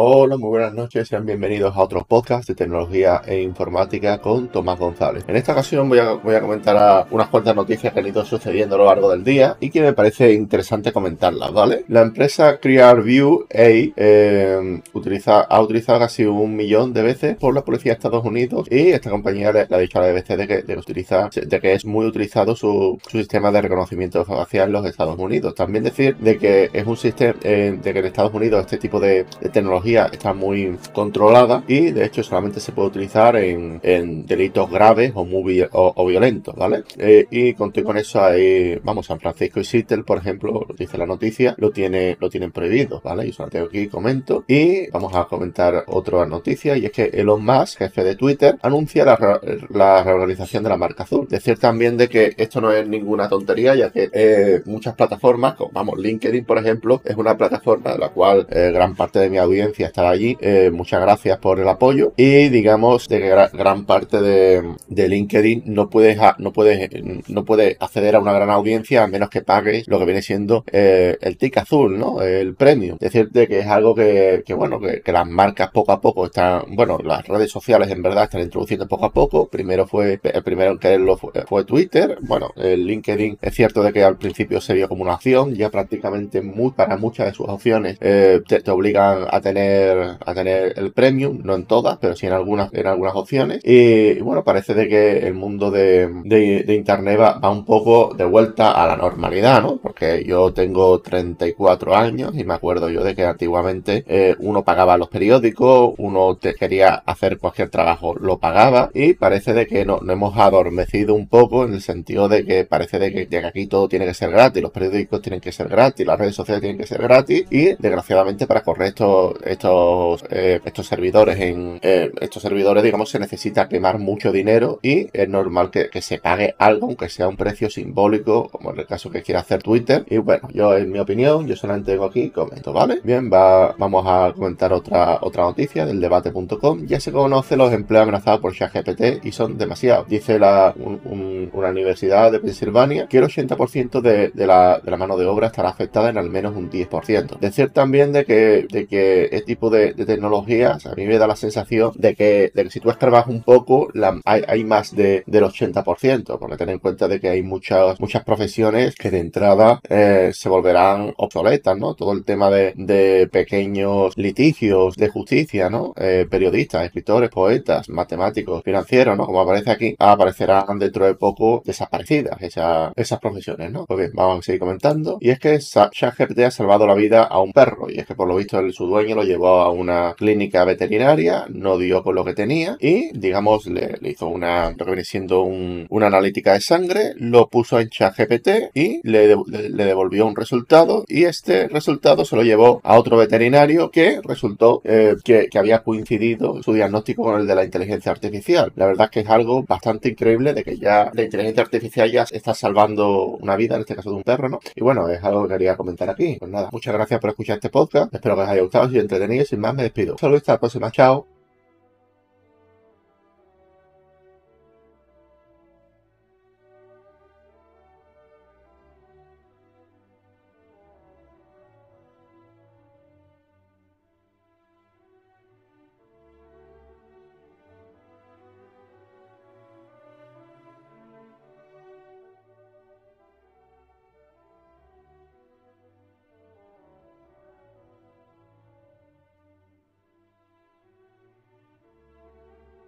Hola, muy buenas noches, sean bienvenidos a otro podcast de tecnología e informática con Tomás González. En esta ocasión voy a, voy a comentar unas cuantas noticias que han ido sucediendo a lo largo del día y que me parece interesante comentarlas, ¿vale? La empresa ClearView A eh, ha utilizado casi un millón de veces por la policía de Estados Unidos y esta compañía le, ha dicho a la BBC de que, de utiliza, de que es muy utilizado su, su, sistema de reconocimiento facial en los Estados Unidos. También decir de que es un sistema, eh, de que en Estados Unidos este tipo de tecnología está muy controlada y de hecho solamente se puede utilizar en, delitos graves o, muy, o, violentos, ¿vale? Eh, y conté con eso ahí, vamos, San Francisco y Seattle, por ejemplo, dice la noticia, lo tiene, lo tienen prohibido, ¿vale? Y solo aquí comento y vamos a comentar otra noticia y es que Elon Musk, jefe de Twitter, anuncia la, la reorganización de la marca azul. Decir también de que esto no es ninguna tontería ya que eh, muchas plataformas, como vamos, LinkedIn, por ejemplo, es una plataforma de la cual eh, gran parte de mi audiencia estar allí. Eh, muchas gracias por el apoyo. Y digamos de que gran parte de, LinkedIn no puedes, no puedes, no puede acceder a una gran audiencia a menos que pagues lo que viene siendo eh, el tic azul, ¿no? El premium. Decirte que es algo que, bueno, que, las marcas poco a poco están, bueno, las redes sociales en verdad están introduciendo poco a poco. Primero fue, el primero en quererlo fue, Twitter. Bueno, el LinkedIn es cierto de que al principio se vio como una opción, ya prácticamente muy, para muchas de sus opciones eh, te obligan a tener a tener el premium, no en todas, pero sí en algunas, en algunas opciones. Y, bueno, parece de que el mundo de, de, internet va, un poco de vuelta a la normalidad, ¿no? Porque yo tengo 34 años y me acuerdo yo de que antiguamente eh, uno pagaba los periódicos, uno te quería hacer cualquier trabajo, lo pagaba y parece de que no, hemos adormecido un poco en el sentido de que parece de que, de aquí todo tiene que ser gratis, los periódicos tienen que ser gratis, las redes sociales tienen que ser gratis y desgraciadamente para correr estos, estos, eh, estos servidores en eh, estos servidores, digamos, se necesita quemar mucho dinero y es normal que, se pague algo, aunque sea un precio simbólico, como en el caso que quiera hacer Twitter. Y bueno, yo en mi opinión, yo solamente tengo aquí comento, ¿vale? Bien, va, vamos a comentar otra, otra noticia del debate.com. Ya se conoce los empleos amenazados por ChatGPT y son demasiados. Dice la, una universidad de Pensilvania que el 80% de, de, la, de la mano de obra estará afectada en al menos un 10%. Decir también de que, de que tipo de, tecnologías, a mí me da la sensación de que, de que si tú escarbas un poco, la, hay, hay, más de, del 80%, porque ten en cuenta de que hay muchas, muchas profesiones que de entrada eh, se volverán obsoletas, ¿no? Todo el tema de, pequeños litigios de justicia, ¿no? Eh, periodistas, escritores, poetas, matemáticos, financieros, ¿no? Como aparece aquí, aparecerán dentro de poco desaparecidas esas, esas profesiones, ¿no? Pues bien, vamos a seguir comentando. Y es que ChatGPT ha salvado la vida a un perro, y es que por lo visto el, su dueño lo llevó a una clínica veterinaria, no dio con lo que tenía y, digamos, le, hizo una, lo una analítica de sangre, lo puso en ChatGPT y le, devolvió un resultado y este resultado se lo llevó a otro veterinario que resultó eh, que, que, había coincidido su diagnóstico con el de la inteligencia artificial. La verdad es que es algo bastante increíble de que ya la inteligencia artificial ya está salvando una vida, en este caso de un perro, ¿no? Y bueno, es algo que quería comentar aquí. Pues nada, muchas gracias por escuchar este podcast. Espero que os haya gustado. Si entretenido y sin más me despido. Saludos hasta la próxima. Chao.